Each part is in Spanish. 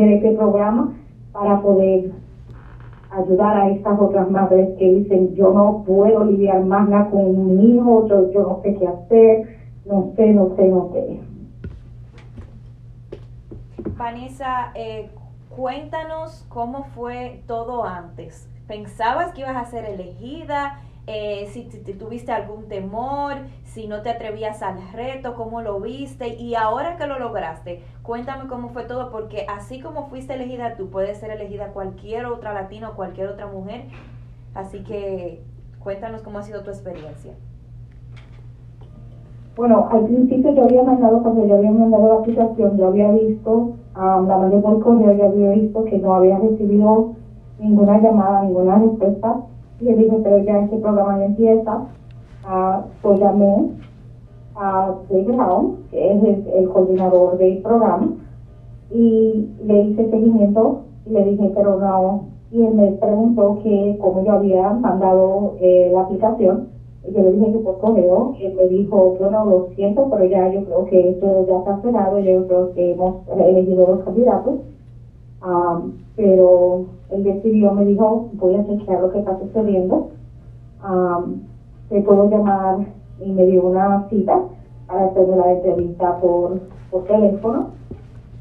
hacer este programa para poder ayudar a estas otras madres que dicen yo no puedo lidiar más con mi hijo, yo, yo no sé qué hacer, no sé, no sé, no sé. Vanessa, eh, cuéntanos cómo fue todo antes. ¿Pensabas que ibas a ser elegida? Eh, si, tuviste algún temor, si no te atrevías al reto, cómo lo viste y ahora que lo lograste, cuéntame cómo fue todo, porque así como fuiste elegida tú, puedes ser elegida cualquier otra latina o cualquier otra mujer. Así que cuéntanos cómo ha sido tu experiencia. Bueno, al principio yo había mandado, cuando yo había mandado la aplicación, yo había visto, um, la mandé por correo, yo había visto que no había recibido ninguna llamada, ninguna respuesta y le dije, pero ya este programa ya empieza. Uh, pues llamé a David Brown, que es el, coordinador del programa, y le hice seguimiento y le dije, pero no. Y él me preguntó que cómo yo había mandado eh, la aplicación. Y yo le dije que por correo. Él me dijo, bueno, lo siento, pero ya yo creo que esto ya está cerrado. Yo creo que hemos elegido los candidatos. Um, pero él decidió, me dijo, voy a chequear lo que está sucediendo, um, te puedo llamar y me dio una cita para hacerme la entrevista por, por teléfono.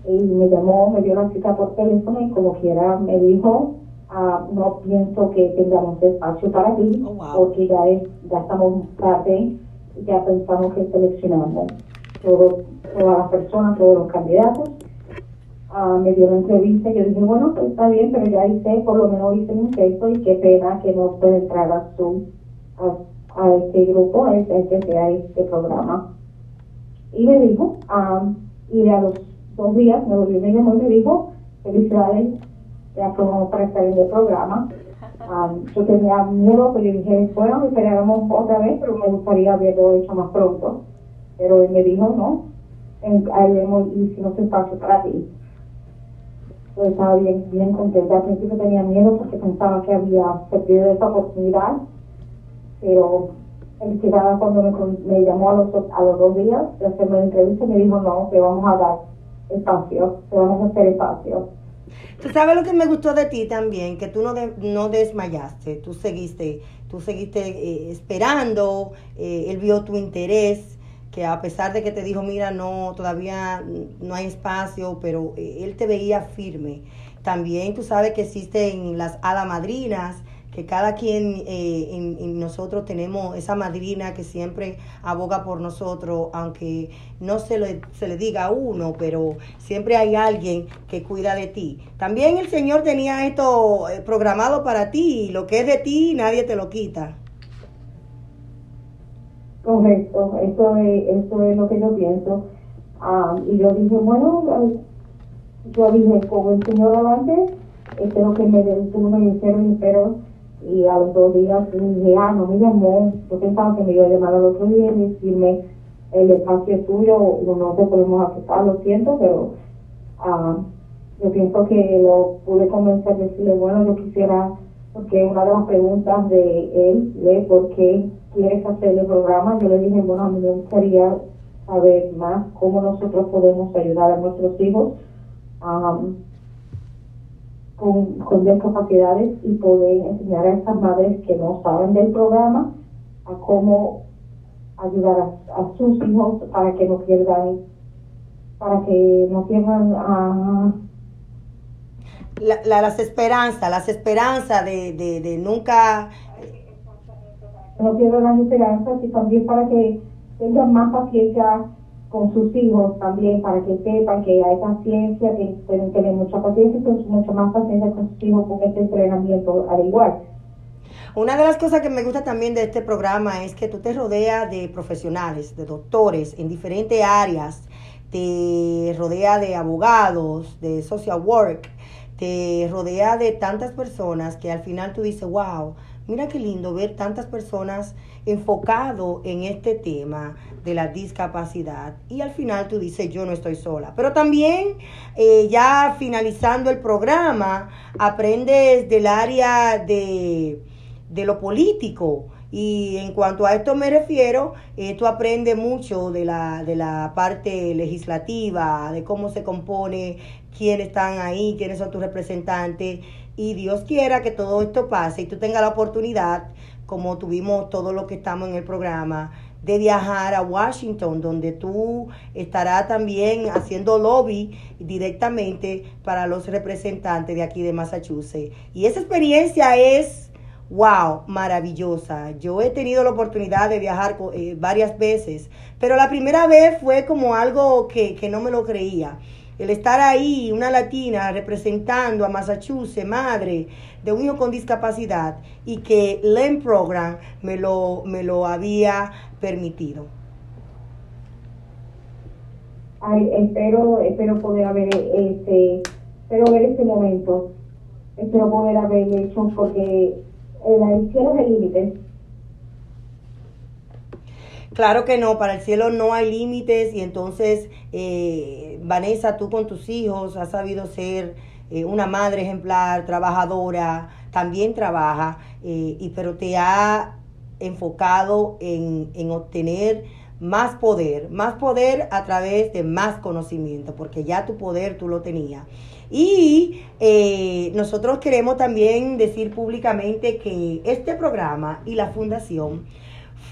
Y me llamó, me dio la cita por teléfono y como quiera me dijo, uh, no pienso que tengamos espacio para ti oh, porque ya, es, ya estamos tarde, ya pensamos que seleccionamos todo, todas las personas, todos los candidatos me dio la entrevista y yo dije, bueno, pues está bien, pero ya hice, por lo menos hice un texto y qué pena que no pueda entrar a su, a, este grupo, a este, a este programa. Y me dijo, y a los dos días me volvió me llamó y me dijo, felicidades, ya como para estar en el programa. yo tenía miedo, pero yo dije, bueno, esperábamos otra vez, pero me gustaría haberlo hecho más pronto. Pero él me dijo, no, en, y si no se espacio para ti estaba bien, contenta. Al principio tenía miedo porque pensaba que había perdido esa oportunidad, pero el cuando me, me, llamó a los, a los dos días de hacerme la entrevista me dijo, no, te vamos a dar espacio, te vamos a hacer espacio. Tú sabes lo que me gustó de ti también, que tú no, no desmayaste, tú seguiste, tú seguiste eh, esperando, eh, él vio tu interés, que a pesar de que te dijo, mira, no, todavía no hay espacio, pero eh, él te veía firme. También tú sabes que existen las hadas madrinas, que cada quien eh, en, nosotros tenemos esa madrina que siempre aboga por nosotros, aunque no se le, se le diga a uno, pero siempre hay alguien que cuida de ti. También el Señor tenía esto eh, programado para ti, lo que es de ti nadie te lo quita. Correcto, eso es, eso es lo que yo pienso. Ah, y yo dije, bueno, yo dije, con el señor adelante, espero que me den tú me dijeron, pero y a los dos días dije, ah, no me llamó, yo pensaba que me iba a llamar al otro día y decirme, el espacio es tuyo, no te podemos aceptar, lo siento, pero ah, yo pienso que lo pude convencer, decirle, bueno, yo quisiera, porque una de las preguntas de él es por qué quieres hacer el programa, yo le dije, bueno, a mí me gustaría saber más cómo nosotros podemos ayudar a nuestros hijos con, con discapacidades y poder enseñar a esas madres que no saben del programa a cómo ayudar a, sus hijos para que no pierdan para que no pierdan a las esperanzas, las esperanzas de, de, de nunca no pierdan las esperanzas y también para que tengan más paciencia con sus hijos también, para que sepan que hay paciencia, que pueden tener mucha paciencia y mucha más paciencia con sus hijos con este entrenamiento al igual. Una de las cosas que me gusta también de este programa es que tú te rodeas de profesionales, de doctores en diferentes áreas, te rodea de abogados, de social work, te rodea de tantas personas que al final tú dices, wow, Mira qué lindo ver tantas personas enfocado en este tema de la discapacidad y al final tú dices yo no estoy sola. Pero también eh, ya finalizando el programa aprendes del área de, de lo político. Y en cuanto a esto me refiero, eh, tú aprendes mucho de la, de la parte legislativa, de cómo se compone quiénes están ahí, quiénes son tus representantes. Y Dios quiera que todo esto pase y tú tengas la oportunidad, como tuvimos todos los que estamos en el programa, de viajar a Washington, donde tú estarás también haciendo lobby directamente para los representantes de aquí de Massachusetts. Y esa experiencia es, wow, maravillosa. Yo he tenido la oportunidad de viajar eh, varias veces, pero la primera vez fue como algo que, que no me lo creía el estar ahí, una latina representando a Massachusetts, madre de un hijo con discapacidad, y que LEM Program me lo, me lo había permitido. Ay, espero, espero poder haber este, espero ver este momento, espero poder haber hecho porque el cielo es el límite Claro que no, para el cielo no hay límites y entonces, eh, Vanessa, tú con tus hijos has sabido ser eh, una madre ejemplar, trabajadora, también trabaja, eh, y, pero te ha enfocado en, en obtener más poder, más poder a través de más conocimiento, porque ya tu poder tú lo tenías. Y nosotros queremos también decir públicamente que este programa y la fundación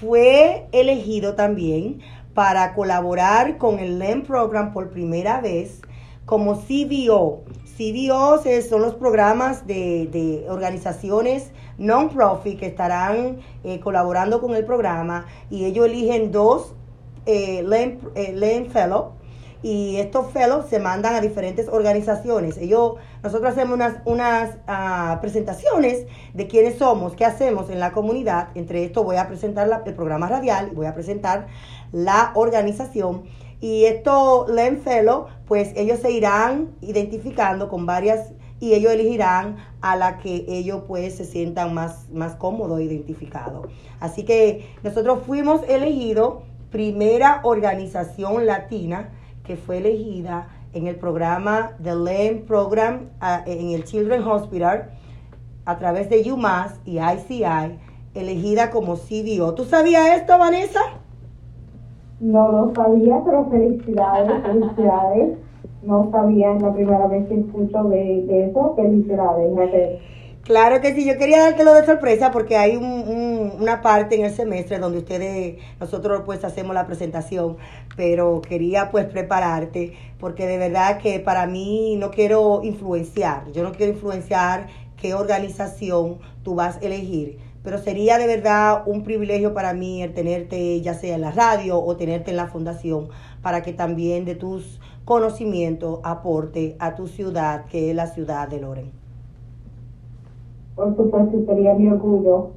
fue elegido también para colaborar con el LEM Program por primera vez como CBO. CBO son los programas de, organizaciones non-profit que estarán eh, colaborando con el programa y ellos eligen dos eh, LEM, eh, Fellow y estos fellows se mandan a diferentes organizaciones. Ellos, nosotros hacemos unas, unas ah, presentaciones de quiénes somos, qué hacemos en la comunidad. Entre esto voy a presentar el programa radial, voy a presentar la organización. Y esto, Len Fellow, pues ellos se irán identificando con varias y ellos elegirán a la que ellos pues se sientan más, más cómodos identificados. Así que nosotros fuimos elegidos primera organización latina que fue elegida en el programa The LEM Program ah, en el Children's Hospital a través de UMass y ICI, elegida como CDO. ¿Tú sabías esto, Vanessa? No lo sabía, pero felicidades, felicidades. No sabía, es la primera vez que escucho de, de eso. Felicidades. Claro que sí, yo quería dártelo de sorpresa porque hay una parte en el semestre donde ustedes, nosotros pues hacemos la presentación, pero quería pues prepararte porque de verdad que para mí no quiero influenciar, yo no quiero influenciar qué organización tú vas a elegir, pero sería de verdad un privilegio para mí el tenerte ya sea en la radio o tenerte en la fundación para que también de tus conocimientos aporte a tu ciudad que es la ciudad de Loren por supuesto, sería mi orgullo.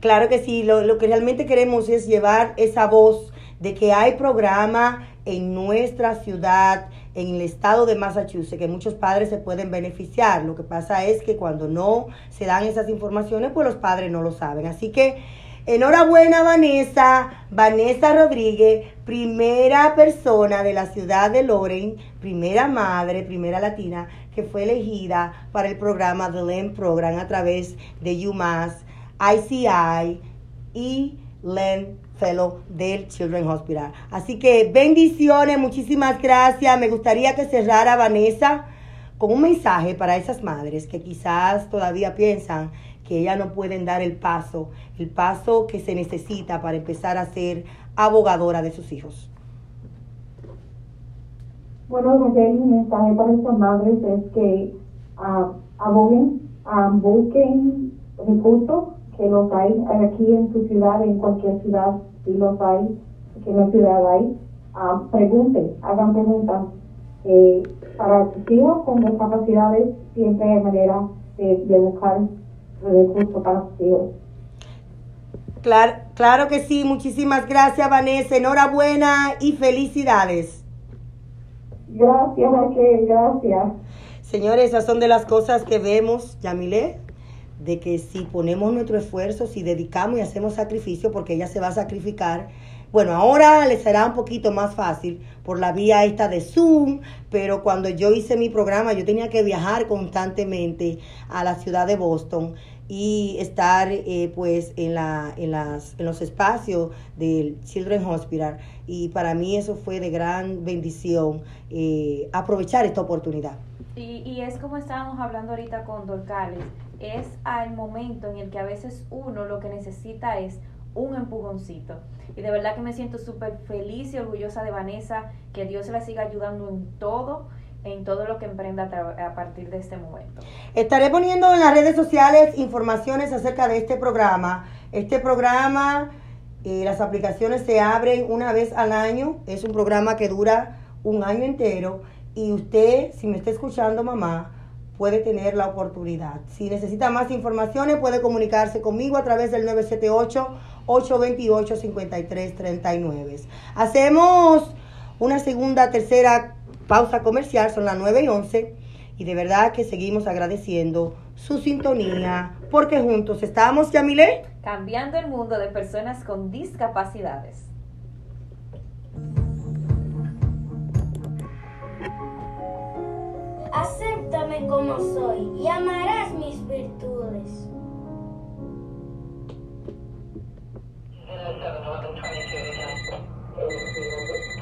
Claro que sí, lo, lo que realmente queremos es llevar esa voz de que hay programa en nuestra ciudad, en el estado de Massachusetts, que muchos padres se pueden beneficiar. Lo que pasa es que cuando no se dan esas informaciones, pues los padres no lo saben. Así que enhorabuena Vanessa, Vanessa Rodríguez, primera persona de la ciudad de Loren, primera madre, primera latina que fue elegida para el programa The LEN Program a través de UMass, ICI y LEN Fellow del Children's Hospital. Así que bendiciones, muchísimas gracias. Me gustaría que cerrara Vanessa con un mensaje para esas madres que quizás todavía piensan que ellas no pueden dar el paso, el paso que se necesita para empezar a ser abogadora de sus hijos. Bueno, mi mensaje para estas madres es que uh, aboguen, busquen recursos que los hay aquí en su ciudad, en cualquier ciudad, si los hay, que en la ciudad hay. pregunten, hagan preguntas. Eh, para sus hijos con discapacidades siempre hay manera de, buscar recursos para sus hijos. Claro, claro que sí, muchísimas gracias Vanessa, enhorabuena y felicidades. Gracias, Raquel, gracias. Señores, esas son de las cosas que vemos, Yamile, de que si ponemos nuestro esfuerzo, si dedicamos y hacemos sacrificio, porque ella se va a sacrificar, bueno, ahora le será un poquito más fácil por la vía esta de Zoom, pero cuando yo hice mi programa yo tenía que viajar constantemente a la ciudad de Boston y estar eh, pues en, la, en, las, en los espacios del Children's Hospital. Y para mí eso fue de gran bendición eh, aprovechar esta oportunidad. Y, y es como estábamos hablando ahorita con Dorcales, es al momento en el que a veces uno lo que necesita es un empujoncito. Y de verdad que me siento súper feliz y orgullosa de Vanessa, que Dios la siga ayudando en todo, en todo lo que emprenda a, partir de este momento. Estaré poniendo en las redes sociales informaciones acerca de este programa. Este programa, eh, las aplicaciones se abren una vez al año, es un programa que dura un año entero y usted, si me está escuchando mamá, puede tener la oportunidad. Si necesita más informaciones, puede comunicarse conmigo a través del 978-828-5339. Hacemos una segunda, tercera pausa comercial, son las 9 y 11, y de verdad que seguimos agradeciendo su sintonía, porque juntos estamos, Yamile, cambiando el mundo de personas con discapacidades. Acéptame como soy y amarás mis virtudes.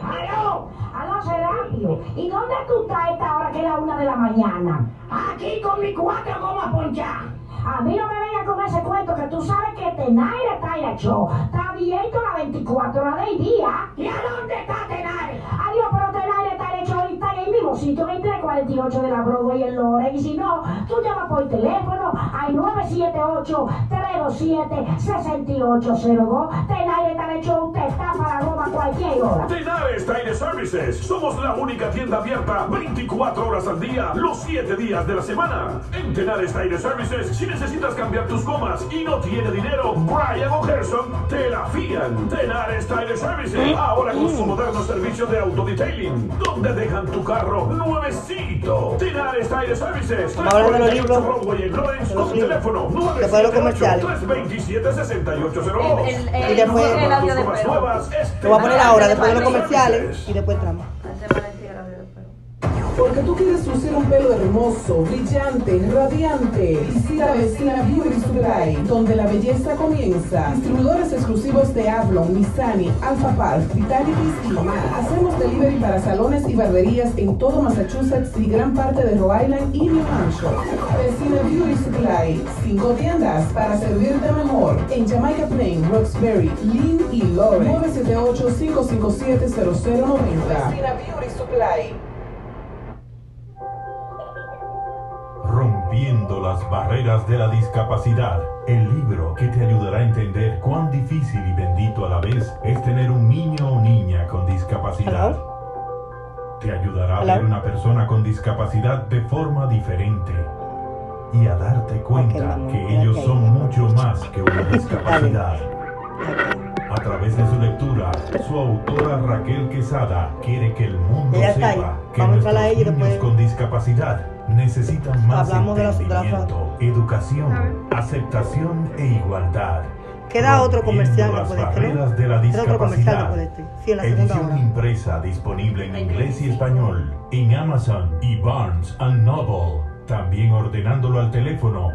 ¡Aló! ¡Aló, Serapio! ¿Y dónde tú estás a esta hora que es la una de la mañana? Aquí con mi cuatro gomas ponchadas. A mí no me vengas con ese cuento que tú sabes que Tenaire está hecho. Está abierto las 24 horas del día. ¿Y a dónde está Tenaire? Adiós, pero Tenaire está hecho ahorita en el mismo sitio, en el 348 de la Broadway en Lore. Y si no, tú llamas por teléfono al 978-327-6802. Tenaire está hecho, usted está para Roma cualquier hora. Tenaire Tire Services. Somos la única tienda abierta 24 horas al día, los 7 días de la semana. En Tenaire Tire Services, si necesitas cambiar tus gomas y no tiene dinero, Brian o Gerson te la fían. Tenares Tire Services, ahora con su moderno servicio de autodetailing, donde dejan tu carro nuevecito. Tenares Tire Services, Vamos a hablar de los libros. Broadway en Lawrence, De los con libros. teléfono Después de los comerciales. 327-6802. El- Lo voy a poner ahora, después de los comerciales, y después entramos. Porque tú quieres lucir un pelo hermoso, brillante, radiante. Visita Vecina Beauty Supply, donde la belleza comienza. Distribuidores exclusivos de Avalon, Missani, Alpha Park, Vitalities y más. Hacemos delivery para salones y barberías en todo Massachusetts y gran parte de Rhode Island y New Hampshire. Vecina Beauty Supply, cinco tiendas para servirte mejor. En Jamaica Plain, Roxbury, Lynn y Lawrence. 978-557-0090. Vecina Beauty Supply. Rompiendo las barreras de la discapacidad. El libro que te ayudará a entender cuán difícil y bendito a la vez es tener un niño o niña con discapacidad. Te ayudará a ver una persona con discapacidad de forma diferente y a darte cuenta que ellos son mucho más que una discapacidad. A través de su lectura, su autora Raquel Quesada quiere que el mundo sepa que nuestros niños con discapacidad necesitan más Hablamos de las- de las- entendimiento, educación, aceptación e igualdad. Queda otro comercial Rompiendo después las de este, ¿no? barreras de la Queda otro comercial discapacidad. este. Sí, en la Edición hora. impresa disponible en inglés y español en Amazon y Barnes and Noble. También ordenándolo al teléfono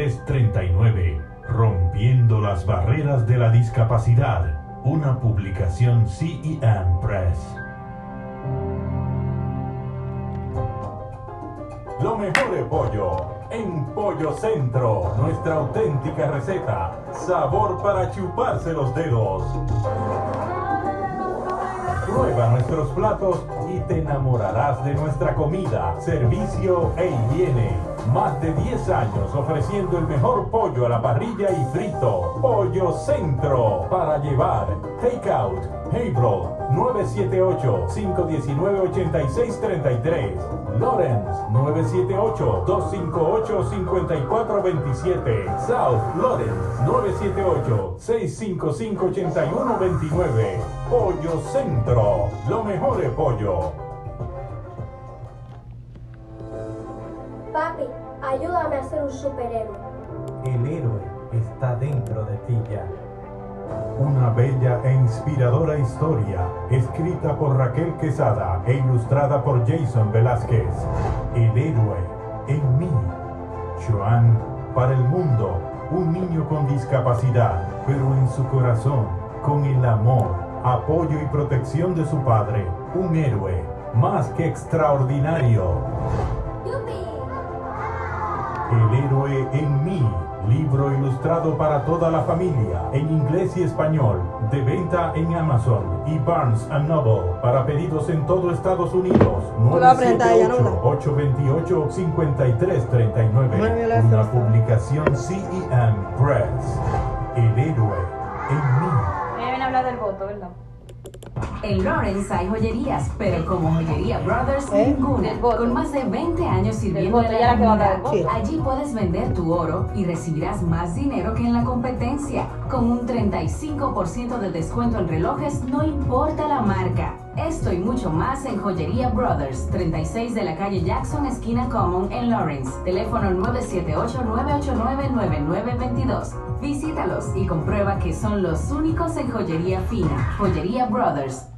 978-828-5339. Rompiendo las barreras de la discapacidad. Una publicación CEM Press. Lo mejor de pollo en Pollo Centro. Nuestra auténtica receta. Sabor para chuparse los dedos. Prueba nuestros platos y te enamorarás de nuestra comida, servicio e higiene. Más de 10 años ofreciendo el mejor pollo a la parrilla y frito. Pollo Centro para llevar. Takeout. Haverhill 978-519-8633. Lawrence 978-258-5427. South Lawrence 978-655-8129. Pollo Centro. Lo mejor de pollo. Papi, ayúdame a ser un superhéroe. El héroe está dentro de ti ya. Una bella e inspiradora historia, escrita por Raquel Quesada e ilustrada por Jason Velázquez. El héroe en mí. Joan, para el mundo, un niño con discapacidad, pero en su corazón, con el amor, apoyo y protección de su padre, un héroe más que extraordinario. El héroe en mí. Libro ilustrado para toda la familia, en inglés y español, de venta en Amazon y Barnes Noble, para pedidos en todo Estados Unidos. 978-828-5339. Una publicación CEM Press. El héroe En Lawrence hay joyerías, pero como Joyería Brothers, ¿Eh? ninguna. Con más de 20 años sirviendo a la comunidad, allí puedes vender tu oro y recibirás más dinero que en la competencia. Con un 35% de descuento en relojes, no importa la marca. Esto y mucho más en Joyería Brothers, 36 de la calle Jackson, esquina Common, en Lawrence. Teléfono 978-989-9922. Visítalos y comprueba que son los únicos en joyería fina. Joyería Brothers.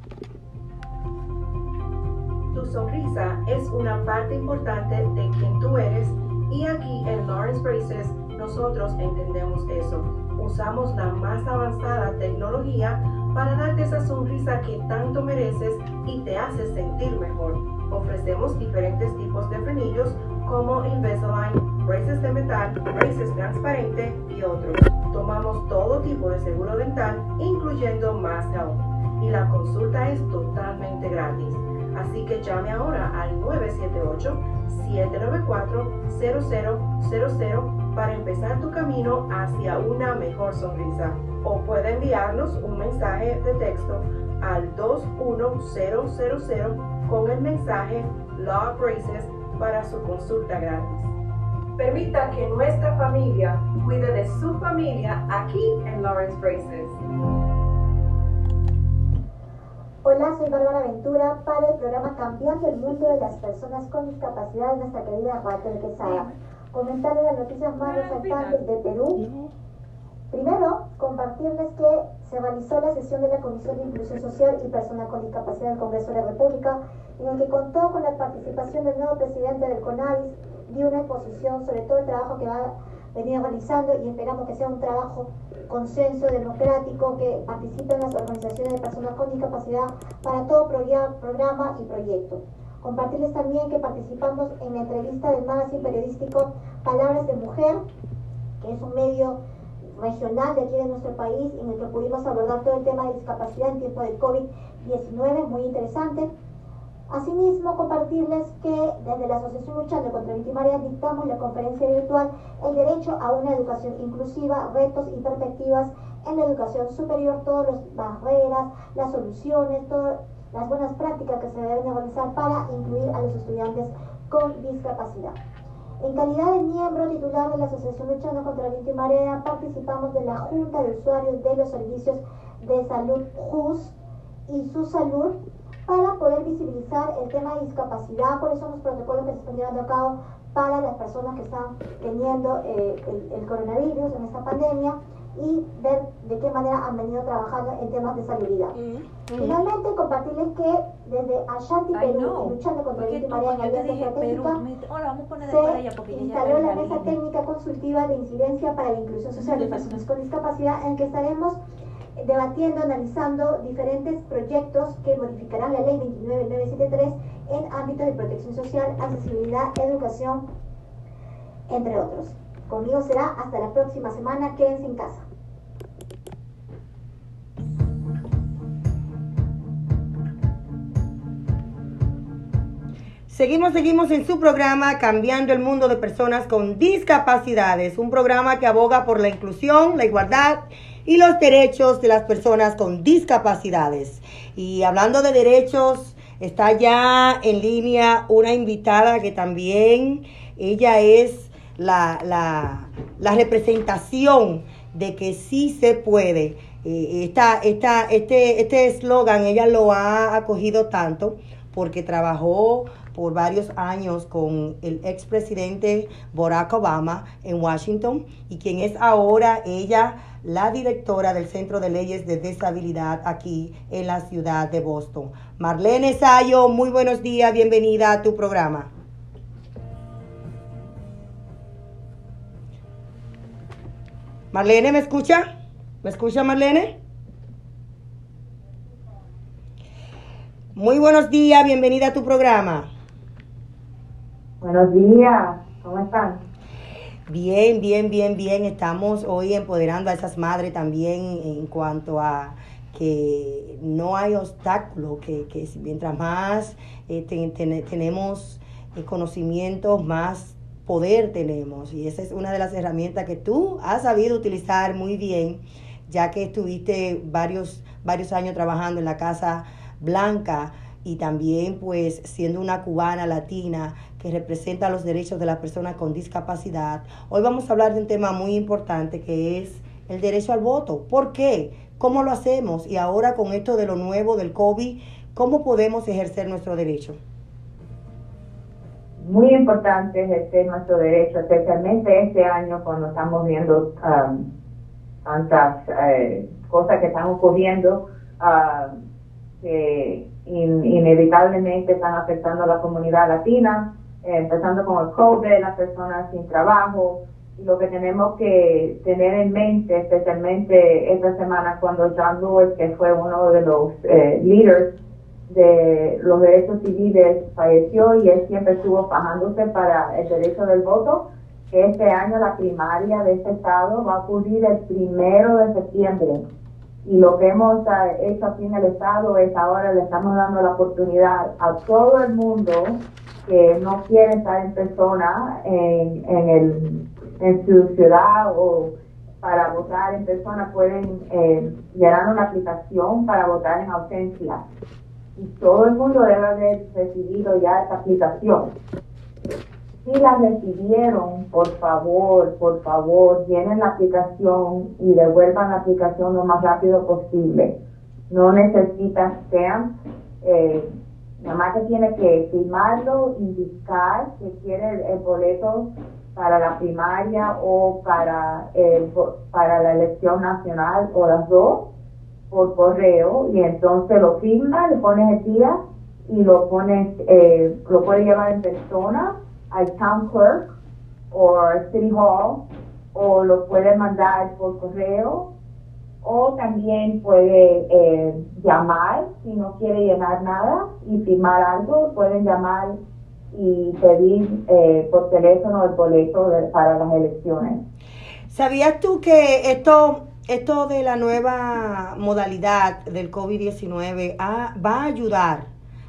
Sonrisa es una parte importante de quien tú eres y aquí en Lawrence Braces nosotros entendemos eso. Usamos la más avanzada tecnología para darte esa sonrisa que tanto mereces y te hace sentir mejor. Ofrecemos diferentes tipos de frenillos como Invisalign, braces de metal, braces transparente y otros. Tomamos todo tipo de seguro dental, incluyendo Mass Health, y la consulta es totalmente gratis. Así que llame ahora al 978-794-0000 para empezar tu camino hacia una mejor sonrisa. O puede enviarnos un mensaje de texto al 21000 con el mensaje Law Braces para su consulta gratis. Permita que nuestra familia cuide de su familia aquí en Lawrence Braces. Hola, soy Bárbara Ventura para el programa Cambiando el Mundo de las Personas con Discapacidad de nuestra querida Raquel Quesada. Comentarles las noticias más resaltantes de Perú. Primero, compartirles que se realizó la sesión de la Comisión de Inclusión Social y Personas con Discapacidad del Congreso de la República, en el que contó con la participación del nuevo presidente del CONADIS, dio una exposición sobre todo el trabajo que va a venir realizando y esperamos que sea un trabajo consenso democrático que participen las organizaciones de personas con discapacidad para todo programa y proyecto. Compartirles también que participamos en la entrevista del magazine periodístico Palabras de Mujer, que es un medio regional de aquí de nuestro país en el que pudimos abordar todo el tema de discapacidad en tiempo del COVID-19, muy interesante. Asimismo, compartirles que desde la Asociación Luchando contra el Victimaria dictamos la conferencia virtual El derecho a una educación inclusiva, retos y perspectivas en la educación superior, todas las barreras, las soluciones, todas las buenas prácticas que se deben realizar para incluir a los estudiantes con discapacidad. En calidad de miembro titular de la Asociación Luchando contra la Victimaria, participamos de la Junta de Usuarios de los Servicios de Salud JUS y su salud para poder visibilizar el tema de discapacidad, cuáles son los protocolos que se están llevando a cabo para las personas que están teniendo eh, el, el coronavirus en esta pandemia y ver de qué manera han venido trabajando en temas de salubridad. Finalmente, compartirles que desde Ashanti, Ay, Perú, no. luchando contra tú, victimaria en alianza estratégica, se instaló la mesa técnica consultiva de incidencia para la inclusión social de personas con discapacidad en que estaremos debatiendo, analizando diferentes proyectos que modificarán la ley 29973 en ámbitos de protección social, accesibilidad, educación, entre otros. Conmigo será hasta la próxima semana. Quédense en casa. Seguimos, seguimos en su programa Cambiando el Mundo de Personas con Discapacidades, un programa que aboga por la inclusión, la igualdad y los derechos de las personas con discapacidades. Y hablando de derechos, está ya en línea una invitada que también, ella es la, la, la representación de que sí se puede. Eh, esta, esta, este este eslogan ella lo ha acogido tanto porque trabajó por varios años con el expresidente Barack Obama en Washington y quien es ahora ella la directora del Centro de Leyes de Deshabilidad aquí en la ciudad de Boston. Marlene Sayo, muy buenos días, bienvenida a tu programa. Marlene, ¿me escucha? ¿Me escucha Marlene? Muy buenos días, bienvenida a tu programa. Buenos días, ¿cómo están? Bien, bien, bien, bien. Estamos hoy empoderando a esas madres también en cuanto a que no hay obstáculo, que, que mientras más eh, tenemos eh, conocimientos, más poder tenemos. Y esa es una de las herramientas que tú has sabido utilizar muy bien, ya que estuviste varios, varios años trabajando en la Casa Blanca y también pues siendo una cubana latina que representa los derechos de las personas con discapacidad, hoy vamos a hablar de un tema muy importante que es el derecho al voto. ¿Por qué? ¿Cómo lo hacemos? Y ahora con esto de lo nuevo del COVID, ¿cómo podemos ejercer nuestro derecho? Muy importante ejercer nuestro derecho, especialmente este año cuando estamos viendo um, tantas eh, cosas que están ocurriendo. Uh, que inevitablemente están afectando a la comunidad latina, eh, empezando con el COVID, las personas sin trabajo. Y lo que tenemos que tener en mente, especialmente esta semana, cuando John Lewis, que fue uno de los eh, líderes de los derechos civiles, falleció y él siempre estuvo fajándose para el derecho del voto, que este año la primaria de este estado va a ocurrir el primero de septiembre y lo que hemos eh, hecho aquí en el Estado es ahora le estamos dando la oportunidad a todo el mundo que no quiere estar en persona en, en, el, en su ciudad o para votar en persona pueden eh, llenar una aplicación para votar en ausencia. Y todo el mundo debe haber recibido ya esta aplicación. Si la recibieron, por favor, por favor, llenen la aplicación y devuelvan la aplicación lo más rápido posible. No necesitan stamp. Eh, nada más que tiene que firmarlo, indicar que quiere el, boleto para la primaria o para, el, para la elección nacional o las dos por correo y entonces lo firma, le pones el día y lo pones, eh, lo puede llevar en persona al town clerk o city hall o lo puede mandar por correo o también puede eh, llamar si no quiere llenar nada y firmar algo, pueden llamar y pedir eh, por teléfono el boleto para las elecciones. ¿Sabías tú que esto, esto de la nueva modalidad del COVID-19 va a ayudar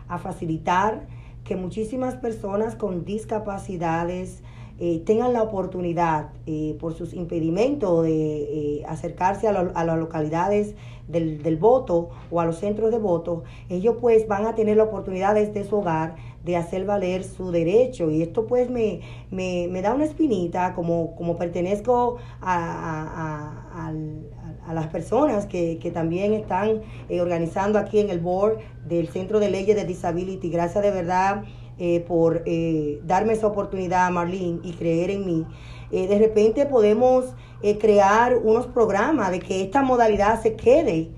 a facilitar que muchísimas personas con discapacidades eh, tengan la oportunidad, eh, por sus impedimentos, de eh, acercarse a, las localidades del, del, voto o a los centros de voto, ellos pues van a tener la oportunidad desde su hogar de hacer valer su derecho. Y esto pues me, me, me da una espinita, como, como pertenezco a, al, a las personas que, que también están eh, organizando aquí en el board del Centro de Leyes de Disability. Gracias de verdad eh, por eh, darme esa oportunidad, Marlene, y creer en mí. de repente podemos crear unos programas de que esta modalidad se quede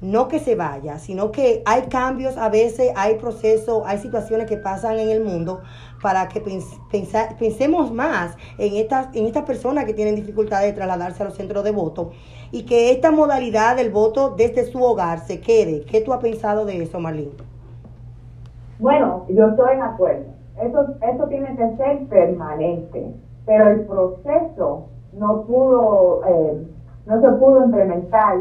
no que se vaya, sino que hay cambios a veces, hay procesos, hay situaciones que pasan en el mundo para que pensemos más en estas, en estas personas que tienen dificultades de trasladarse a los centros de voto y que esta modalidad del voto desde su hogar se quede. ¿Qué tú has pensado de eso, Marlene? Bueno, yo estoy en acuerdo. Eso, eso tiene que ser permanente, pero el proceso no pudo, eh, no se pudo implementar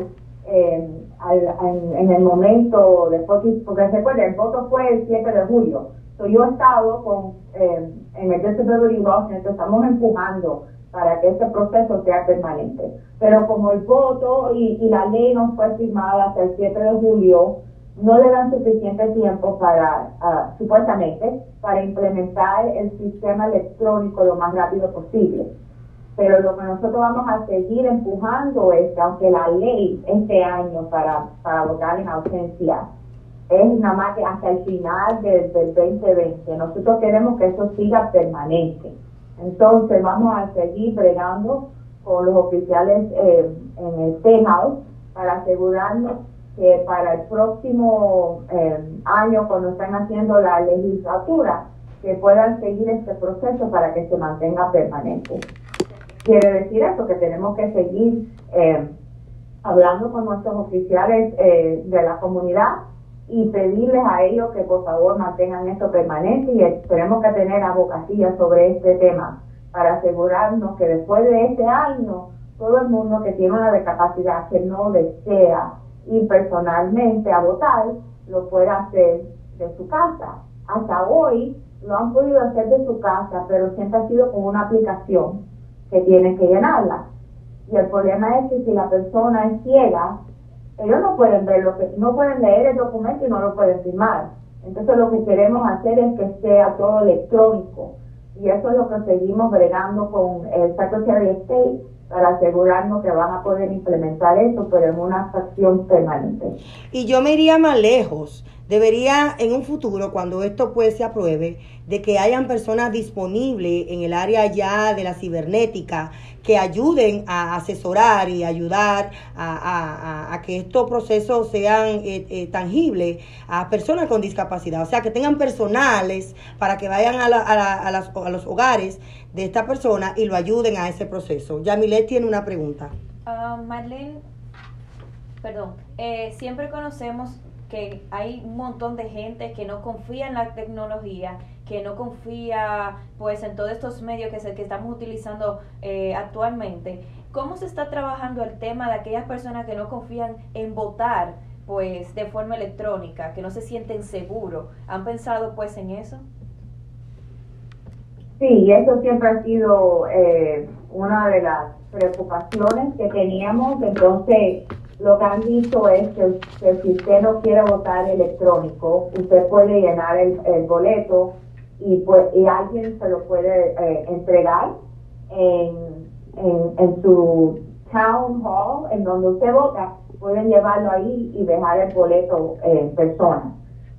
eh, en, el momento después, porque recuerden, el voto fue el 7 de julio. yo he estado con, eh, en el Disability Law entonces estamos empujando para que este proceso sea permanente. Pero como el voto y, la ley no fue firmada hasta el 7 de julio, no le dan suficiente tiempo para, uh, supuestamente, para implementar el sistema electrónico lo más rápido posible. Pero lo que nosotros vamos a seguir empujando es que aunque la ley este año para, para votar en ausencia es nada más que hasta el final del, del 2020, nosotros queremos que eso siga permanente. Entonces vamos a seguir bregando con los oficiales eh, en el State para asegurarnos que para el próximo eh, año, cuando estén haciendo la legislatura, que puedan seguir este proceso para que se mantenga permanente. Quiere decir eso, que tenemos que seguir eh, hablando con nuestros oficiales eh, de la comunidad y pedirles a ellos que por favor mantengan esto permanente y tenemos que tener abogacía sobre este tema para asegurarnos que después de este año todo el mundo que tiene una discapacidad que no desea ir personalmente a votar lo pueda hacer de su casa. Hasta hoy lo han podido hacer de su casa, pero siempre ha sido con una aplicación que tienen que llenarla. Y el problema es que si la persona es ciega, ellos no pueden ver lo que, no pueden leer el documento y no lo pueden firmar. Entonces lo que queremos hacer es que sea todo electrónico. Y eso es lo que seguimos bregando con el Secretary of State para asegurarnos que van a poder implementar eso, pero en una acción permanente. Y yo me iría más lejos. Debería en un futuro, cuando esto pues se apruebe, de que hayan personas disponibles en el área ya de la cibernética que ayuden a asesorar y ayudar a, que estos procesos sean eh, eh, tangibles a personas con discapacidad. O sea, que tengan personales para que vayan a, a, los hogares de esta persona y lo ayuden a ese proceso. Yamilet tiene una pregunta. Uh, Marlene, perdón, eh, siempre conocemos hay un montón de gente que no confía en la tecnología, que no confía pues en todos estos medios que, que estamos utilizando eh, actualmente. ¿Cómo se está trabajando el tema de aquellas personas que no confían en votar pues de forma electrónica, que no se sienten seguros? ¿Han pensado pues en eso? Sí, eso siempre ha sido eh, una de las preocupaciones que teníamos, entonces lo que han dicho es que, si usted no quiere votar electrónico, usted puede llenar el, boleto y, pues, y alguien se lo puede eh, entregar en, en, su town hall, en donde usted vota, pueden llevarlo ahí y dejar el boleto en persona.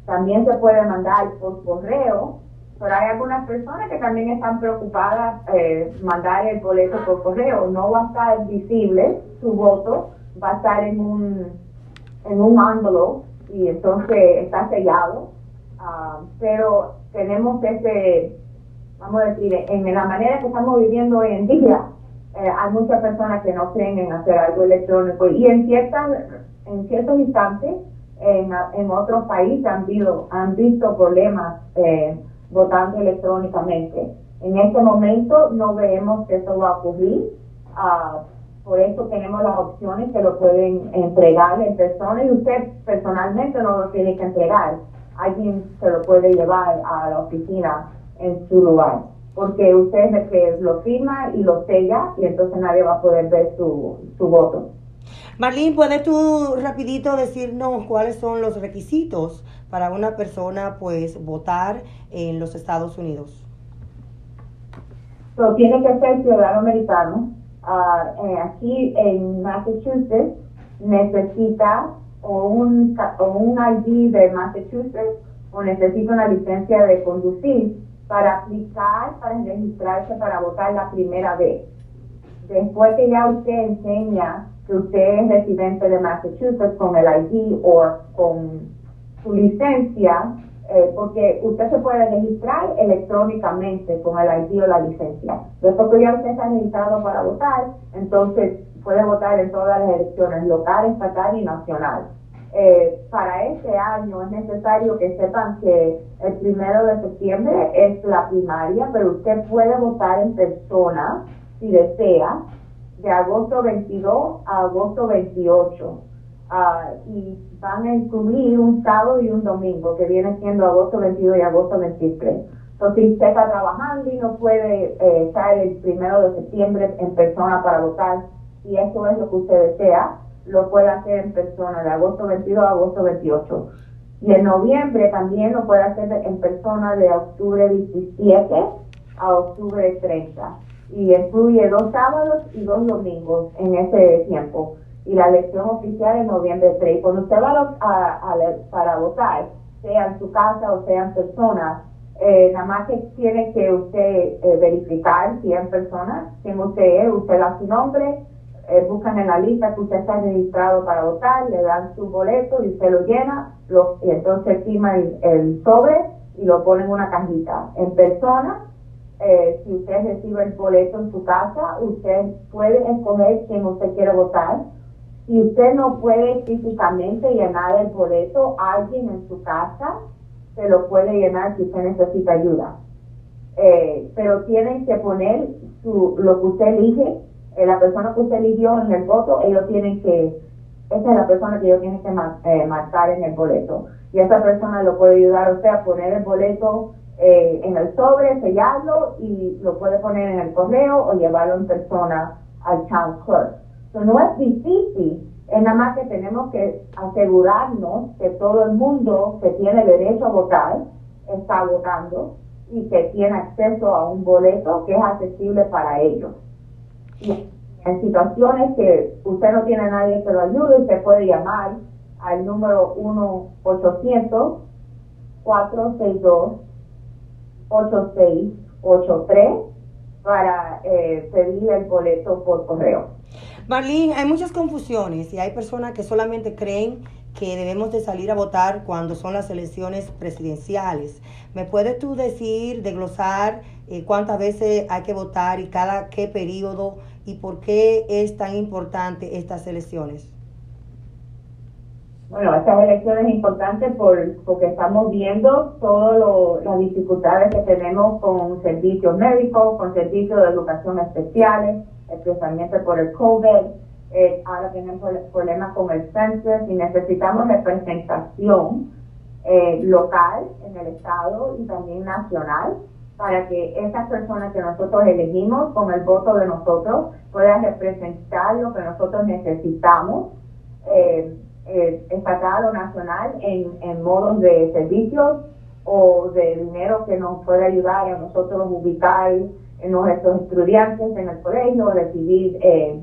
También se puede mandar por correo, pero hay algunas personas que también están preocupadas eh, mandar el boleto por correo. No va a estar visible su voto va a estar en un, en un ángulo y entonces está sellado. Ah, pero tenemos ese, vamos a decir, en la manera que estamos viviendo hoy en día, eh, hay muchas personas que no creen en hacer algo electrónico y en ciertas, en ciertos instantes, en, en otros países han, visto, han visto problemas eh, votando electrónicamente. En este momento no vemos que eso va a ocurrir. Uh, por eso tenemos las opciones que lo pueden entregar en persona y usted personalmente no lo tiene que entregar. Alguien se lo puede llevar a la oficina en su lugar. Porque usted es el que lo firma y lo sella y entonces nadie va a poder ver su, su voto. Marlene, ¿puedes tú rapidito decirnos cuáles son los requisitos para una persona pues votar en los Estados Unidos? Tiene que ser ciudadano americano, Eh, aquí en Massachusetts necesita o un, o un ID de Massachusetts o necesita una licencia de conducir para aplicar, para registrarse para votar la primera vez. Después que ya usted enseña que usted es residente de Massachusetts con el ID o con su licencia, eh, porque usted se puede registrar electrónicamente con el ID o la licencia. Después que ya usted está registrado para votar, entonces puede votar en todas las elecciones local, estatal y nacional. Eh, para este año es necesario que sepan que el primero de septiembre es la primaria, pero usted puede votar en persona si desea, de agosto 22 a agosto 28. Ah, y van a incluir un sábado y un domingo, que viene siendo agosto 22 y agosto 23. Entonces, si usted está trabajando y no puede eh, estar el primero de septiembre en persona para votar, y eso es lo que usted desea, lo puede hacer en persona de agosto 22 a agosto 28. Y en noviembre también lo puede hacer en persona de octubre 17 a octubre 30. Y incluye dos sábados y dos domingos en ese tiempo y la elección oficial en noviembre 3. Cuando usted va a, para votar, sea en su casa o sea en persona, eh, nada más que tiene que usted eh, verificar si es en persona, quién usted es, usted da su nombre, eh, buscan en la lista que usted está registrado para votar, le dan su boleto y usted lo llena, y entonces firma el, el sobre y lo pone en una cajita. En persona, eh, si usted recibe el boleto en su casa, usted puede escoger quién usted quiere votar. Si usted no puede físicamente llenar el boleto, alguien en su casa se lo puede llenar si usted necesita ayuda. Eh, pero tienen que poner su, lo que usted elige, eh, la persona que usted eligió en el voto, ellos tienen que, esa es la persona que ellos tienen que eh, marcar en el boleto. Y esa persona lo puede ayudar a usted a poner el boleto en el sobre, sellarlo y lo puede poner en el correo o llevarlo en persona al town clerk. No es difícil, es nada más que tenemos que asegurarnos que todo el mundo que tiene derecho a votar está votando y que tiene acceso a un boleto que es accesible para ellos. Y en situaciones que usted no tiene nadie que lo ayude, usted puede llamar al número 1-800-462-8683 para eh, pedir el boleto por correo. Marlene, hay muchas confusiones y hay personas que solamente creen que debemos de salir a votar cuando son las elecciones presidenciales. ¿Me puedes tú decir, desglosar eh, cuántas veces hay que votar y cada qué periodo y por qué es tan importante estas elecciones? Bueno, estas elecciones es importante por, porque estamos viendo todas las dificultades que tenemos con servicios médicos, con servicios de educación especiales, especialmente por el COVID eh, ahora tenemos problemas con el census y necesitamos representación eh, local en el estado y también nacional para que esas personas que nosotros elegimos con el voto de nosotros puedan representar lo que nosotros necesitamos eh, eh, estatal o nacional en, modos de servicios o de dinero que nos puede ayudar a nosotros ubicar en nuestros estudiantes en el colegio, recibir eh,